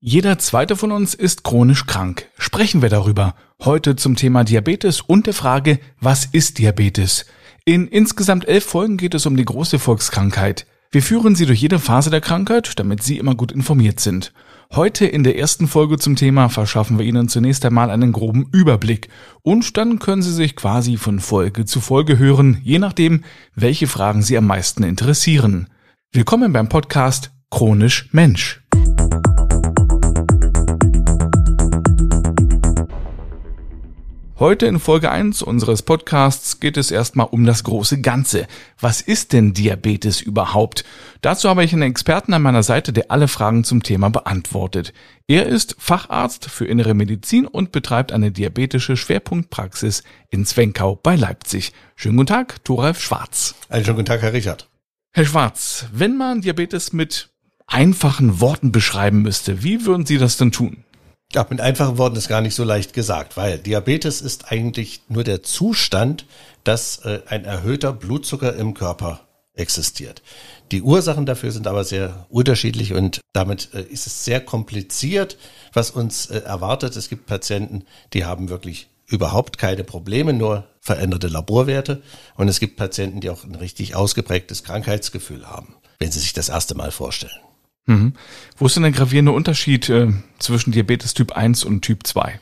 Jeder zweite von uns ist chronisch krank. Sprechen wir darüber. Heute zum Thema Diabetes und der Frage, was ist Diabetes? In insgesamt elf Folgen geht es um die große Volkskrankheit. Wir führen Sie durch jede Phase der Krankheit, damit Sie immer gut informiert sind. Heute in der ersten Folge zum Thema verschaffen wir Ihnen zunächst einmal einen groben Überblick und dann können Sie sich quasi von Folge zu Folge hören, je nachdem, welche Fragen Sie am meisten interessieren. Willkommen beim Podcast Chronisch Mensch. Heute in Folge 1 unseres Podcasts geht es erstmal um das große Ganze. Was ist denn Diabetes überhaupt? Dazu habe ich einen Experten an meiner Seite, der alle Fragen zum Thema beantwortet. Er ist Facharzt für innere Medizin und betreibt eine diabetische Schwerpunktpraxis in Zwenkau bei Leipzig. Schönen guten Tag, Thoralf Schwarz. Einen schönen guten Tag, Herr Richard. Herr Schwarz, wenn man Diabetes mit einfachen Worten beschreiben müsste, wie würden Sie das denn tun? Ja, mit einfachen Worten ist gar nicht so leicht gesagt, weil Diabetes ist eigentlich nur der Zustand, dass äh, ein erhöhter Blutzucker im Körper existiert. Die Ursachen dafür sind aber sehr unterschiedlich und damit äh, ist es sehr kompliziert, was uns äh, erwartet. Es gibt Patienten, die haben wirklich überhaupt keine Probleme, nur veränderte Laborwerte. Und es gibt Patienten, die auch ein richtig ausgeprägtes Krankheitsgefühl haben, wenn sie sich das erste Mal vorstellen. Mhm. Wo ist denn der gravierende Unterschied äh, zwischen Diabetes Typ 1 und Typ 2?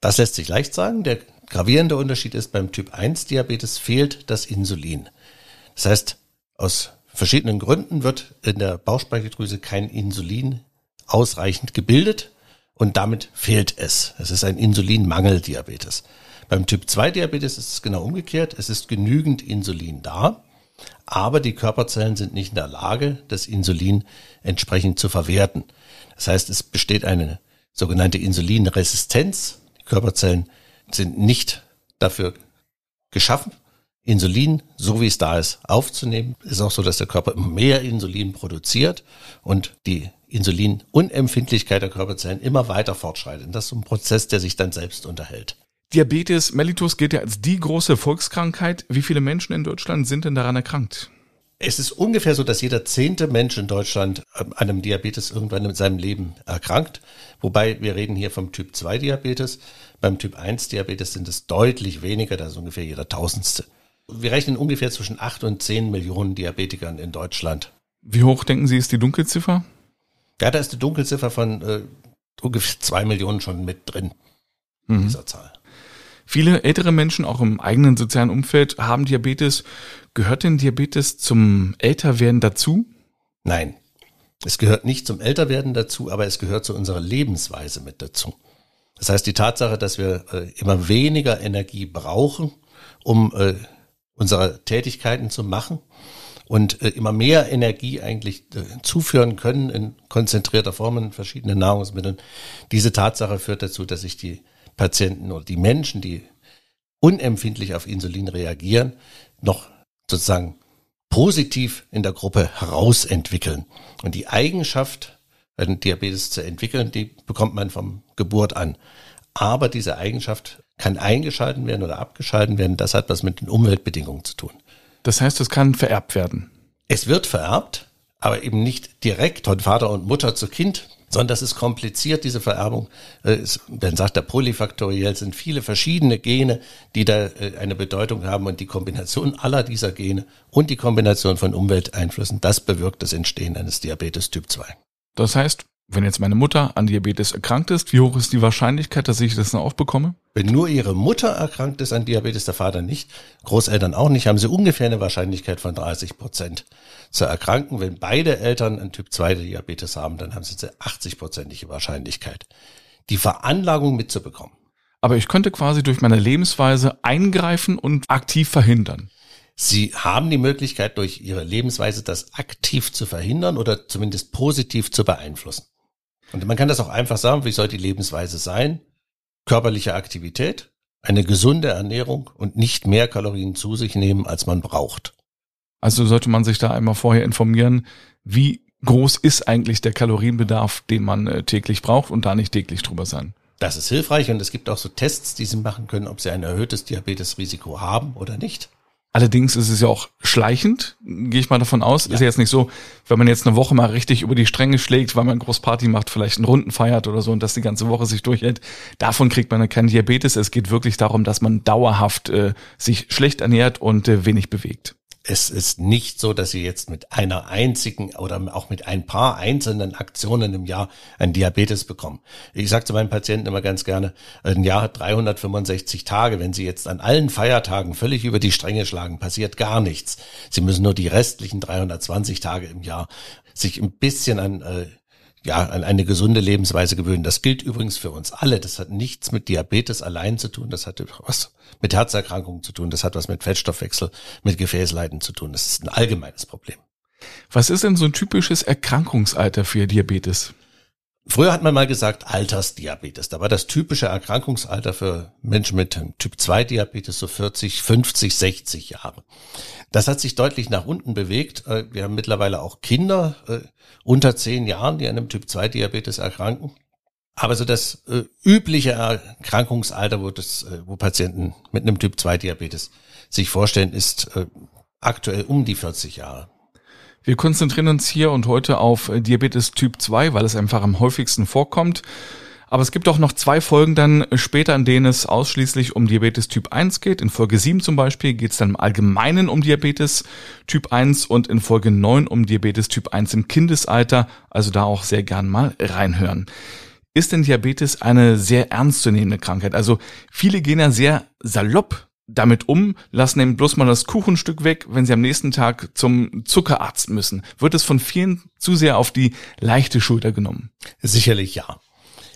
Das lässt sich leicht sagen. Der gravierende Unterschied ist, beim Typ 1 Diabetes fehlt das Insulin. Das heißt, aus verschiedenen Gründen wird in der Bauchspeicheldrüse kein Insulin ausreichend gebildet und damit fehlt es. Es ist ein Insulinmangeldiabetes. Beim Typ 2 Diabetes ist es genau umgekehrt. Es ist genügend Insulin da aber die Körperzellen sind nicht in der Lage, das Insulin entsprechend zu verwerten. Das heißt, es besteht eine sogenannte Insulinresistenz. Die Körperzellen sind nicht dafür geschaffen, Insulin, so wie es da ist, aufzunehmen. Es ist auch so, dass der Körper mehr Insulin produziert und die Insulinunempfindlichkeit der Körperzellen immer weiter fortschreitet. Das ist ein Prozess, der sich dann selbst unterhält. Diabetes mellitus gilt ja als die große Volkskrankheit. Wie viele Menschen in Deutschland sind denn daran erkrankt? Es ist ungefähr so, dass jeder zehnte Mensch in Deutschland an einem Diabetes irgendwann in seinem Leben erkrankt. Wobei wir reden hier vom Typ 2 Diabetes. Beim Typ 1 Diabetes sind es deutlich weniger, das ist ungefähr jeder Tausendste. Wir rechnen ungefähr zwischen acht und zehn Millionen Diabetikern in Deutschland. Wie hoch denken Sie ist die Dunkelziffer? Ja, da ist die Dunkelziffer von äh, ungefähr zwei Millionen schon mit drin, mhm. dieser Zahl. Viele ältere Menschen, auch im eigenen sozialen Umfeld, haben Diabetes. Gehört denn Diabetes zum Älterwerden dazu? Nein, es gehört nicht zum Älterwerden dazu, aber es gehört zu unserer Lebensweise mit dazu. Das heißt, die Tatsache, dass wir äh, immer weniger Energie brauchen, um äh, unsere Tätigkeiten zu machen und äh, immer mehr Energie eigentlich zuführen können in konzentrierter Form in verschiedenen Nahrungsmitteln. Diese Tatsache führt dazu, dass sich die Patienten oder die Menschen, die unempfindlich auf Insulin reagieren, noch sozusagen positiv in der Gruppe herausentwickeln. Und die Eigenschaft, einen Diabetes zu entwickeln, die bekommt man vom Geburt an. Aber diese Eigenschaft kann eingeschalten werden oder abgeschalten werden. Das hat was mit den Umweltbedingungen zu tun. Das heißt, es kann vererbt werden. Es wird vererbt, aber eben nicht direkt von Vater und Mutter zu Kind, sondern das ist kompliziert, diese Vererbung. Äh, man sagt da polyfaktoriell sind viele verschiedene Gene, die da äh, eine Bedeutung haben und die Kombination aller dieser Gene und die Kombination von Umwelteinflüssen, das bewirkt das Entstehen eines Diabetes Typ 2. Das heißt, wenn jetzt meine Mutter an Diabetes erkrankt ist, wie hoch ist die Wahrscheinlichkeit, dass ich das noch aufbekomme? Wenn nur ihre Mutter erkrankt ist an Diabetes, der Vater nicht, Großeltern auch nicht, haben sie ungefähr eine Wahrscheinlichkeit von 30 Prozent zu erkranken. Wenn beide Eltern einen Typ 2 Diabetes haben, dann haben sie eine 80-prozentige Wahrscheinlichkeit, die Veranlagung mitzubekommen. Aber ich könnte quasi durch meine Lebensweise eingreifen und aktiv verhindern. Sie haben die Möglichkeit, durch Ihre Lebensweise das aktiv zu verhindern oder zumindest positiv zu beeinflussen. Und man kann das auch einfach sagen, wie soll die Lebensweise sein? Körperliche Aktivität, eine gesunde Ernährung und nicht mehr Kalorien zu sich nehmen, als man braucht. Also sollte man sich da einmal vorher informieren, wie groß ist eigentlich der Kalorienbedarf, den man äh, täglich braucht und da nicht täglich drüber sein. Das ist hilfreich und es gibt auch so Tests, die Sie machen können, ob Sie ein erhöhtes Diabetesrisiko haben oder nicht. Allerdings ist es ja auch schleichend, gehe ich mal davon aus. Ja. Ist ja jetzt nicht so, wenn man jetzt eine Woche mal richtig über die Stränge schlägt, weil man Großparty macht, vielleicht einen Runden feiert oder so und das die ganze Woche sich durchhält. Davon kriegt man keinen Diabetes. Es geht wirklich darum, dass man dauerhaft äh, sich schlecht ernährt und äh, wenig bewegt es ist nicht so, dass Sie jetzt mit einer einzigen oder auch mit ein paar einzelnen Aktionen im Jahr ein Diabetes bekommen. Ich sage zu meinen Patienten immer ganz gerne, ein Jahr hat 365 Tage. Wenn Sie jetzt an allen Feiertagen völlig über die Stränge schlagen, passiert gar nichts. Sie müssen nur die restlichen 320 Tage im Jahr sich ein bisschen an äh, ja, an eine gesunde Lebensweise gewöhnen. Das gilt übrigens für uns alle. Das hat nichts mit Diabetes allein zu tun. Das hat was mit Herzerkrankungen zu tun. Das hat was mit Fettstoffwechsel, mit Gefäßleiden zu tun. Das ist ein allgemeines Problem. Was ist denn so ein typisches Erkrankungsalter für Diabetes? Früher hat man mal gesagt Altersdiabetes. Da war das typische Erkrankungsalter für Menschen mit Typ 2 Diabetes so 40, 50, 60 Jahre. Das hat sich deutlich nach unten bewegt. Äh, wir haben mittlerweile auch Kinder äh, unter 10 Jahren, die an einem Typ 2 Diabetes erkranken. Aber so das äh, übliche Erkrankungsalter, wo das, wo Patienten mit einem Typ 2 Diabetes sich vorstellen, ist aktuell um die 40 Jahre. Wir konzentrieren uns hier und heute auf Diabetes Typ 2, weil es einfach am häufigsten vorkommt. Aber es gibt auch noch zwei Folgen dann später, in denen es ausschließlich um Diabetes Typ 1 geht. In Folge 7 zum Beispiel geht es dann im Allgemeinen um Diabetes Typ 1 und in Folge 9 um Diabetes Typ 1 im Kindesalter. Also da auch sehr gern mal reinhören. Ist denn Diabetes eine sehr ernstzunehmende Krankheit? Also viele gehen ja sehr salopp damit um, lassen eben bloß mal das Kuchenstück weg, wenn sie am nächsten Tag zum Zuckerarzt müssen. Wird es von vielen zu sehr auf die leichte Schulter genommen? Sicherlich ja.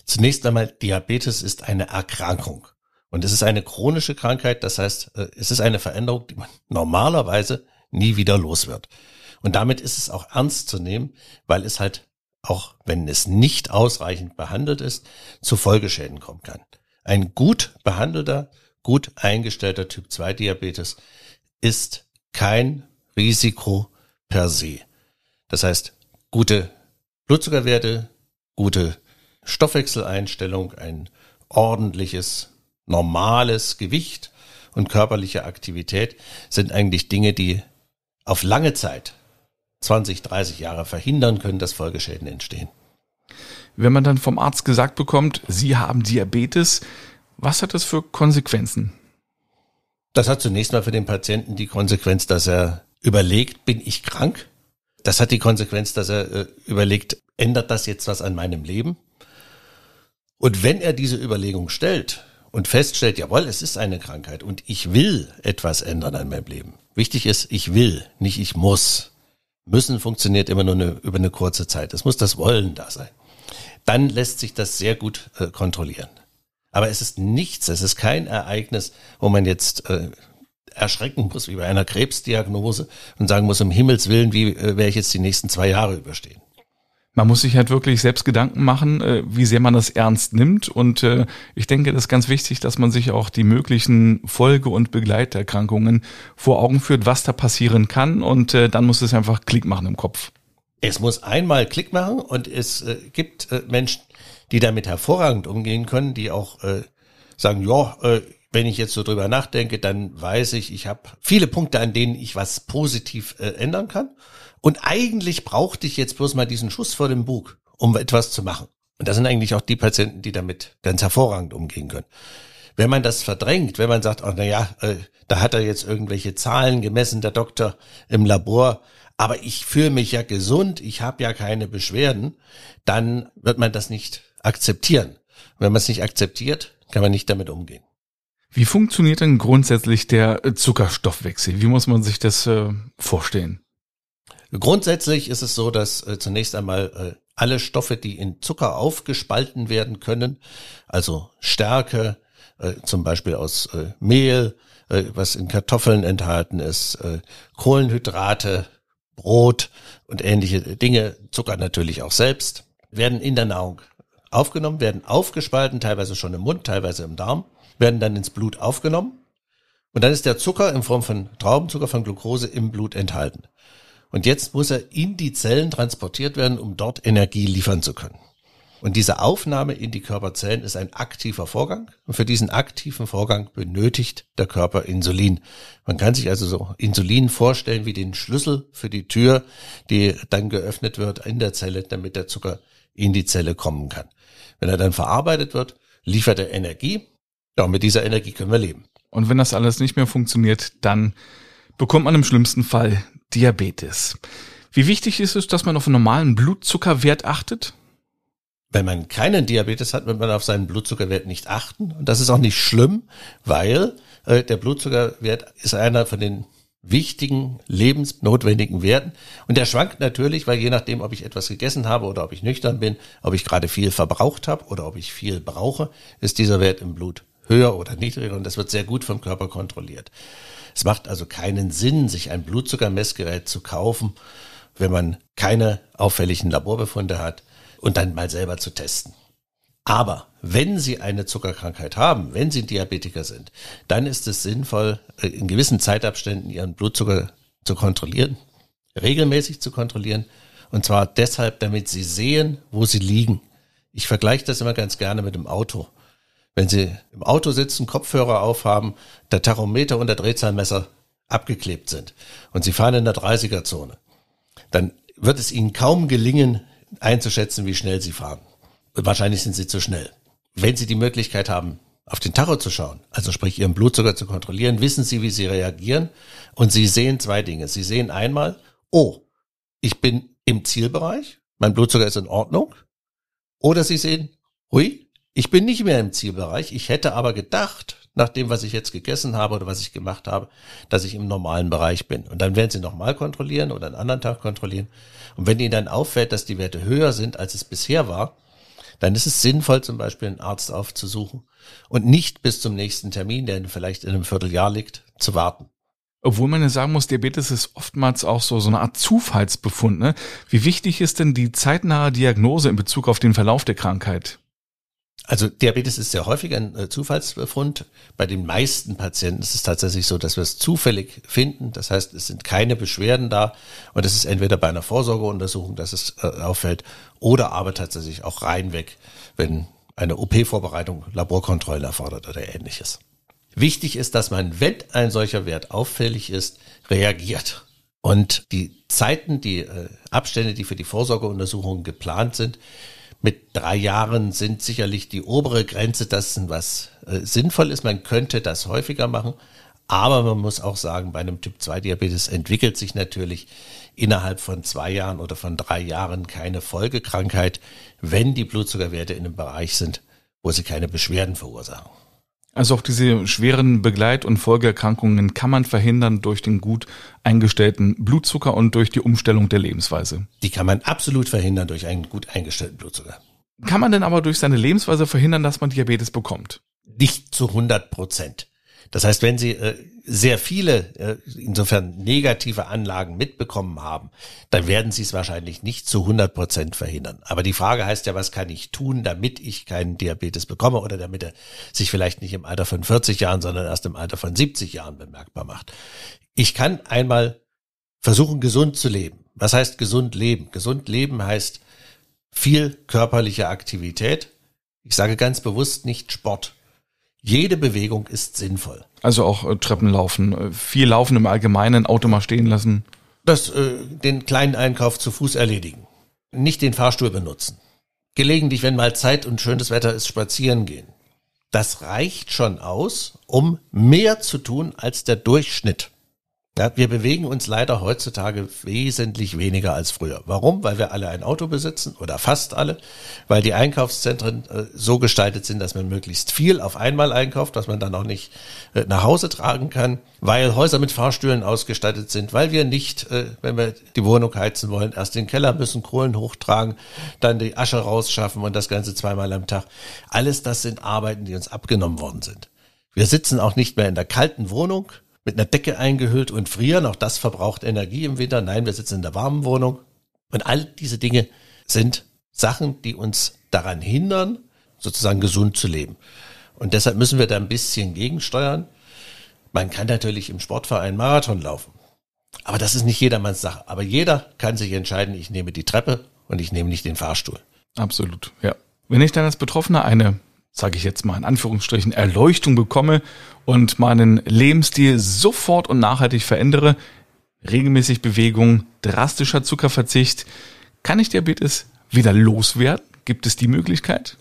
Zunächst einmal, Diabetes ist eine Erkrankung. Und es ist eine chronische Krankheit, das heißt, äh, es ist eine Veränderung, die man normalerweise nie wieder los wird. Und damit ist es auch ernst zu nehmen, weil es halt, auch wenn es nicht ausreichend behandelt ist, zu Folgeschäden kommen kann. Ein gut behandelter gut eingestellter Typ 2 Diabetes ist kein Risiko per se. Das heißt, gute Blutzuckerwerte, gute Stoffwechseleinstellung, ein ordentliches, normales Gewicht und körperliche Aktivität sind eigentlich Dinge, die auf lange Zeit, 20, 30 Jahre verhindern können, dass Folgeschäden entstehen. Wenn man dann vom Arzt gesagt bekommt, Sie haben Diabetes, was hat das für Konsequenzen? Das hat zunächst mal für den Patienten die Konsequenz, dass er überlegt, bin ich krank? Das hat die Konsequenz, dass er äh, überlegt, ändert das jetzt was an meinem Leben? Und wenn er diese Überlegung stellt und feststellt, jawohl, es ist eine Krankheit und ich will etwas ändern an meinem Leben. Wichtig ist, ich will, nicht ich muss. Müssen funktioniert immer nur eine, über eine kurze Zeit. Es muss das Wollen da sein. Dann lässt sich das sehr gut äh, kontrollieren. Aber es ist nichts, es ist kein Ereignis, wo man jetzt äh, erschrecken muss wie bei einer Krebsdiagnose und sagen muss, um Himmels Willen, wie äh, werde ich jetzt die nächsten zwei Jahre überstehen. Man muss sich halt wirklich selbst Gedanken machen, äh, wie sehr man das ernst nimmt. Und äh, ich denke, das ist ganz wichtig, dass man sich auch die möglichen Folge- und Begleiterkrankungen vor Augen führt, was da passieren kann. Und äh, dann muss es einfach Klick machen im Kopf. Es muss einmal Klick machen und es äh, gibt äh, Menschen, die damit hervorragend umgehen können, die auch äh, sagen, ja, äh, wenn ich jetzt so drüber nachdenke, dann weiß ich, ich habe viele Punkte, an denen ich was positiv äh, ändern kann. Und eigentlich brauchte ich jetzt bloß mal diesen Schuss vor dem Bug, um etwas zu machen. Und das sind eigentlich auch die Patienten, die damit ganz hervorragend umgehen können. Wenn man das verdrängt, wenn man sagt, oh, na ja, äh, da hat er jetzt irgendwelche Zahlen gemessen, der Doktor im Labor, aber ich fühle mich ja gesund, ich habe ja keine Beschwerden, dann wird man das nicht akzeptieren. wenn man es nicht akzeptiert, kann man nicht damit umgehen. Wie funktioniert denn grundsätzlich der äh, Zuckerstoffwechsel? Wie muss man sich das äh, vorstellen? Grundsätzlich ist es so, dass äh, zunächst einmal äh, alle Stoffe, die in Zucker aufgespalten werden können, also Stärke, äh, zum Beispiel aus äh, Mehl, was in Kartoffeln enthalten ist, Kohlenhydrate, Brot und ähnliche Dinge, Zucker natürlich auch selbst, werden in der Nahrung aufgenommen, werden aufgespalten, teilweise schon im Mund, teilweise im Darm, werden dann ins Blut aufgenommen. Und dann ist der Zucker in Form von Traubenzucker, von Glucose im Blut enthalten. Und jetzt muss er in die Zellen transportiert werden, um dort Energie liefern zu können. Und diese Aufnahme in die Körperzellen ist ein aktiver Vorgang. Und für diesen aktiven Vorgang benötigt der Körper Insulin. Man kann sich also so Insulin vorstellen wie den Schlüssel für die Tür, die dann geöffnet wird in der Zelle, damit der Zucker in die Zelle kommen kann. Wenn er dann verarbeitet wird, liefert er Energie. Ja, und mit dieser Energie können wir leben. Und wenn das alles nicht mehr funktioniert, dann bekommt man im schlimmsten Fall Diabetes. Wie wichtig ist es, dass man auf einen normalen Blutzuckerwert achtet? Wenn man keinen Diabetes hat, wird man auf seinen Blutzuckerwert nicht achten. Und das ist auch nicht schlimm, weil äh, der Blutzuckerwert ist einer von den wichtigen, lebensnotwendigen Werten. Und der schwankt natürlich, weil je nachdem, ob ich etwas gegessen habe oder ob ich nüchtern bin, ob ich gerade viel verbraucht habe oder ob ich viel brauche, ist dieser Wert im Blut höher oder niedriger. Und das wird sehr gut vom Körper kontrolliert. Es macht also keinen Sinn, sich ein Blutzuckermessgerät zu kaufen, wenn man keine auffälligen Laborbefunde hat und dann mal selber zu testen. Aber wenn Sie eine Zuckerkrankheit haben, wenn Sie Diabetiker sind, dann ist es sinnvoll, äh, in gewissen Zeitabständen Ihren Blutzucker zu kontrollieren, regelmäßig zu kontrollieren. Und zwar deshalb, damit Sie sehen, wo Sie liegen. Ich vergleiche das immer ganz gerne mit dem Auto. Wenn Sie im Auto sitzen, Kopfhörer aufhaben, der Tachometer und der Drehzahlmesser abgeklebt sind und Sie fahren in der 30er-Zone, dann wird es Ihnen kaum gelingen, einzuschätzen, wie schnell Sie fahren. Wahrscheinlich sind Sie zu schnell. Wenn Sie die Möglichkeit haben, auf den Tacho zu schauen, also sprich Ihren Blutzucker zu kontrollieren, wissen Sie, wie Sie reagieren und Sie sehen zwei Dinge. Sie sehen einmal, oh, ich bin im Zielbereich, mein Blutzucker ist in Ordnung. Oder Sie sehen, hui, ich bin nicht mehr im Zielbereich. Ich hätte aber gedacht, nach dem, was ich jetzt gegessen habe oder was ich gemacht habe, dass ich im normalen Bereich bin. Und dann werden Sie nochmal kontrollieren oder einen anderen Tag kontrollieren. Und wenn Ihnen dann auffällt, dass die Werte höher sind, als es bisher war, dann ist es sinnvoll, zum Beispiel einen Arzt aufzusuchen und nicht bis zum nächsten Termin, der vielleicht in einem Vierteljahr liegt, zu warten. Obwohl man ja sagen muss, Diabetes ist oftmals auch so, so eine Art Zufallsbefund. Ne? Wie wichtig ist denn die zeitnahe Diagnose in Bezug auf den Verlauf der Krankheit? Also Diabetes ist sehr häufig ein äh, Zufallsbefund. Bei den meisten Patienten ist es tatsächlich so, dass wir es zufällig finden. Das heißt, es sind keine Beschwerden da und es ist entweder bei einer Vorsorgeuntersuchung, dass es äh, auffällt, oder aber tatsächlich auch reinweg, wenn eine OP-Vorbereitung Laborkontrolle erfordert oder ähnliches. Wichtig ist, dass man, wenn ein solcher Wert auffällig ist, reagiert. Und die Zeiten, die äh, Abstände, die für die Vorsorgeuntersuchungen geplant sind, mit drei Jahren sind sicherlich die obere Grenze dessen, was äh, sinnvoll ist. Man könnte das häufiger machen. Aber man muss auch sagen, bei einem Typ-2-Diabetes entwickelt sich natürlich innerhalb von zwei Jahren oder von drei Jahren keine Folgekrankheit, wenn die Blutzuckerwerte in einem Bereich sind, wo sie keine Beschwerden verursachen. Also auch diese schweren Begleit- und Folgeerkrankungen kann man verhindern durch den gut eingestellten Blutzucker und durch die Umstellung der Lebensweise. Die kann man absolut verhindern durch einen gut eingestellten Blutzucker. Kann man denn aber durch seine Lebensweise verhindern, dass man Diabetes bekommt? Nicht zu 100 Prozent. Das heißt, wenn Sie äh, sehr viele, äh, insofern negative Anlagen mitbekommen haben, dann werden Sie es wahrscheinlich nicht zu 100 Prozent verhindern. Aber die Frage heißt ja, was kann ich tun, damit ich keinen Diabetes bekomme oder damit er sich vielleicht nicht im Alter von 40 Jahren, sondern erst im Alter von 70 Jahren bemerkbar macht. Ich kann einmal versuchen, gesund zu leben. Was heißt gesund leben? Gesund leben heißt viel körperliche Aktivität. Ich sage ganz bewusst nicht Sport. Jede Bewegung ist sinnvoll. Also auch äh, Treppen laufen, äh, viel laufen im Allgemeinen, Auto mal stehen lassen. Das, äh, den kleinen Einkauf zu Fuß erledigen. Nicht den Fahrstuhl benutzen. Gelegentlich, wenn mal Zeit und schönes Wetter ist, spazieren gehen. Das reicht schon aus, um mehr zu tun als der Durchschnitt. Ja, wir bewegen uns leider heutzutage wesentlich weniger als früher. Warum? Weil wir alle ein Auto besitzen oder fast alle, weil die Einkaufszentren äh, so gestaltet sind, dass man möglichst viel auf einmal einkauft, was man dann auch nicht äh, nach Hause tragen kann, weil Häuser mit Fahrstühlen ausgestattet sind, weil wir nicht, äh, wenn wir die Wohnung heizen wollen, erst den Keller müssen, Kohlen hochtragen, dann die Asche rausschaffen und das Ganze zweimal am Tag. Alles das sind Arbeiten, die uns abgenommen worden sind. Wir sitzen auch nicht mehr in der kalten Wohnung, mit einer Decke eingehüllt und frieren. Auch das verbraucht Energie im Winter. Nein, wir sitzen in der warmen Wohnung. Und all diese Dinge sind Sachen, die uns daran hindern, sozusagen gesund zu leben. Und deshalb müssen wir da ein bisschen gegensteuern. Man kann natürlich im Sportverein Marathon laufen. Aber das ist nicht jedermanns Sache. Aber jeder kann sich entscheiden, ich nehme die Treppe und ich nehme nicht den Fahrstuhl. Absolut, ja. Wenn ich dann als Betroffener eine, sage ich jetzt mal in Anführungsstrichen, Erleuchtung bekomme und meinen Lebensstil sofort und nachhaltig verändere, regelmäßig Bewegung, drastischer Zuckerverzicht, kann ich Diabetes wieder loswerden? Gibt es die Möglichkeit?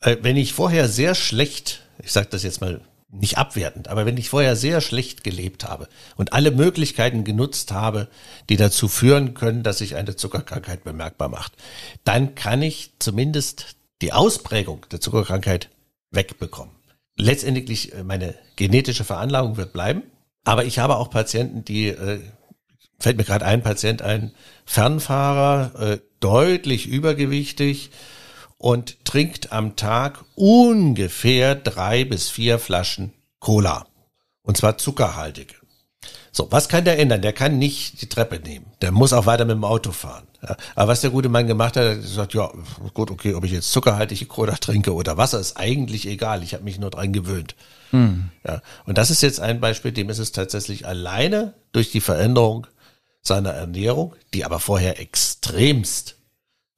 Äh, wenn ich vorher sehr schlecht, ich sage das jetzt mal nicht abwertend, aber wenn ich vorher sehr schlecht gelebt habe und alle Möglichkeiten genutzt habe, die dazu führen können, dass sich eine Zuckerkrankheit bemerkbar macht, dann kann ich zumindest die Ausprägung der Zuckerkrankheit wegbekommen. Letztendlich äh, meine genetische Veranlagung wird bleiben, aber ich habe auch Patienten, die äh, fällt mir gerade ein Patient ein, Fernfahrer, äh, deutlich übergewichtig, und trinkt am Tag ungefähr drei bis vier Flaschen Cola. Und zwar zuckerhaltige. So, was kann der ändern? Der kann nicht die Treppe nehmen. Der muss auch weiter mit dem Auto fahren. Ja, aber was der gute Mann gemacht hat, er hat gesagt, ja, gut, okay, ob ich jetzt zuckerhaltige Cola trinke oder Wasser, ist eigentlich egal. Ich habe mich nur dran gewöhnt. Hm. Ja, und das ist jetzt ein Beispiel, dem ist es tatsächlich alleine durch die Veränderung seiner Ernährung, die aber vorher extremst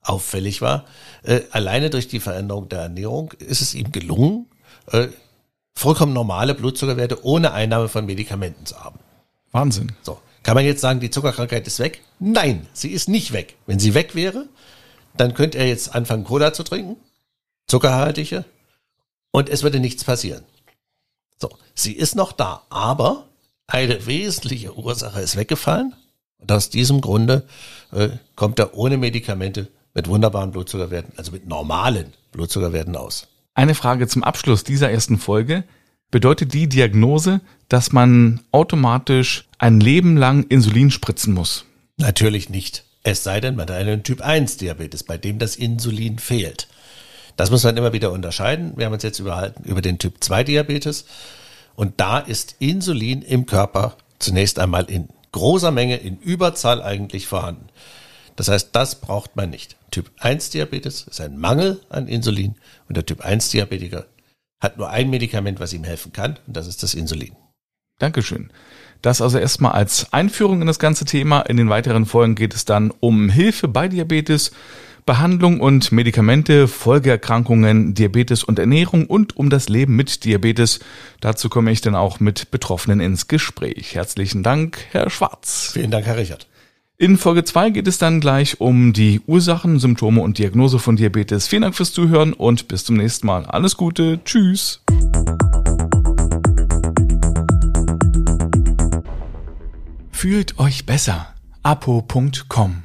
auffällig war. Äh, alleine durch die Veränderung der Ernährung ist es ihm gelungen, äh, vollkommen normale Blutzuckerwerte ohne Einnahme von Medikamenten zu haben. Wahnsinn. So. Kann man jetzt sagen, die Zuckerkrankheit ist weg? Nein, sie ist nicht weg. Wenn sie weg wäre, dann könnte er jetzt anfangen, Cola zu trinken, zuckerhaltige, und es würde nichts passieren. So, sie ist noch da, aber eine wesentliche Ursache ist weggefallen. Und aus diesem Grunde äh, kommt er ohne Medikamente mit wunderbaren Blutzuckerwerten, also mit normalen Blutzuckerwerten aus. Eine Frage zum Abschluss dieser ersten Folge. Bedeutet die Diagnose, dass man automatisch ein Leben lang Insulin spritzen muss? Natürlich nicht. Es sei denn, man hat einen Typ 1 Diabetes, bei dem das Insulin fehlt. Das muss man immer wieder unterscheiden. Wir haben uns jetzt überhalten über den Typ 2 Diabetes. Und da ist Insulin im Körper zunächst einmal in großer Menge, in Überzahl eigentlich vorhanden. Das heißt, das braucht man nicht. Typ 1 Diabetes ist ein Mangel an Insulin und der Typ 1 Diabetiker hat nur ein Medikament, was ihm helfen kann und das ist das Insulin. Dankeschön. Das also erstmal als Einführung in das ganze Thema. In den weiteren Folgen geht es dann um Hilfe bei Diabetes, Behandlung und Medikamente, Folgeerkrankungen, Diabetes und Ernährung und um das Leben mit Diabetes. Dazu komme ich dann auch mit Betroffenen ins Gespräch. Herzlichen Dank, Herr Schwarz. Vielen Dank, Herr Richard. In Folge 2 geht es dann gleich um die Ursachen, Symptome und Diagnose von Diabetes. Vielen Dank fürs Zuhören und bis zum nächsten Mal. Alles Gute, tschüss. Fühlt euch besser. apo.com